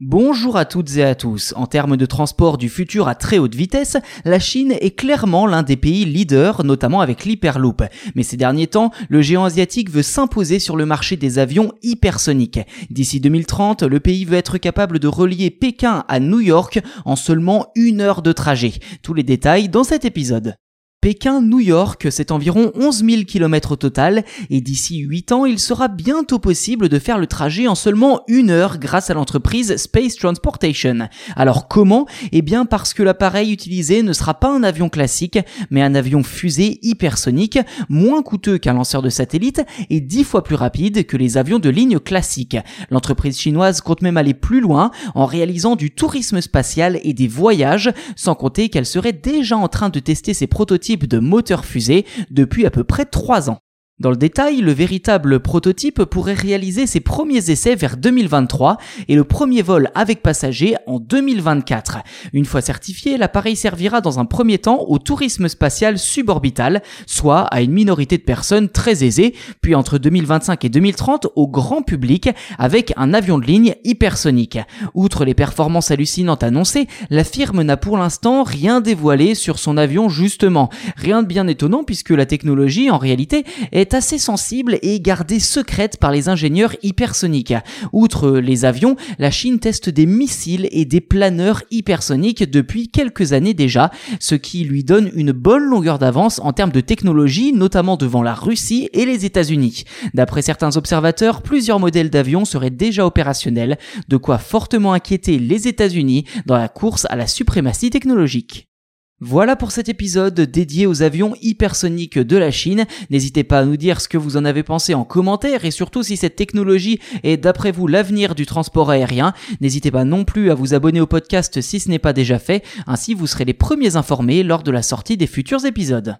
Bonjour à toutes et à tous. En termes de transport du futur à très haute vitesse, la Chine est clairement l'un des pays leaders, notamment avec l'Hyperloop. Mais ces derniers temps, le géant asiatique veut s'imposer sur le marché des avions hypersoniques. D'ici 2030, le pays veut être capable de relier Pékin à New York en seulement une heure de trajet. Tous les détails dans cet épisode. Pékin-New York, c'est environ 11 000 km au total, et d'ici 8 ans, il sera bientôt possible de faire le trajet en seulement une heure grâce à l'entreprise Space Transportation. Alors comment? Eh bien parce que l'appareil utilisé ne sera pas un avion classique, mais un avion fusée hypersonique, moins coûteux qu'un lanceur de satellite et 10 fois plus rapide que les avions de ligne classiques. L'entreprise chinoise compte même aller plus loin en réalisant du tourisme spatial et des voyages, sans compter qu'elle serait déjà en train de tester ses prototypes de moteur fusée depuis à peu près 3 ans. Dans le détail, le véritable prototype pourrait réaliser ses premiers essais vers 2023 et le premier vol avec passagers en 2024. Une fois certifié, l'appareil servira dans un premier temps au tourisme spatial suborbital, soit à une minorité de personnes très aisées, puis entre 2025 et 2030 au grand public avec un avion de ligne hypersonique. Outre les performances hallucinantes annoncées, la firme n'a pour l'instant rien dévoilé sur son avion justement. Rien de bien étonnant puisque la technologie en réalité assez sensible et gardée secrète par les ingénieurs hypersoniques. Outre les avions, la Chine teste des missiles et des planeurs hypersoniques depuis quelques années déjà, ce qui lui donne une bonne longueur d'avance en termes de technologie, notamment devant la Russie et les États-Unis. D'après certains observateurs, plusieurs modèles d'avions seraient déjà opérationnels, de quoi fortement inquiéter les États-Unis dans la course à la suprématie technologique. Voilà pour cet épisode dédié aux avions hypersoniques de la Chine. N'hésitez pas à nous dire ce que vous en avez pensé en commentaire et surtout si cette technologie est d'après vous l'avenir du transport aérien. N'hésitez pas non plus à vous abonner au podcast si ce n'est pas déjà fait, ainsi vous serez les premiers informés lors de la sortie des futurs épisodes.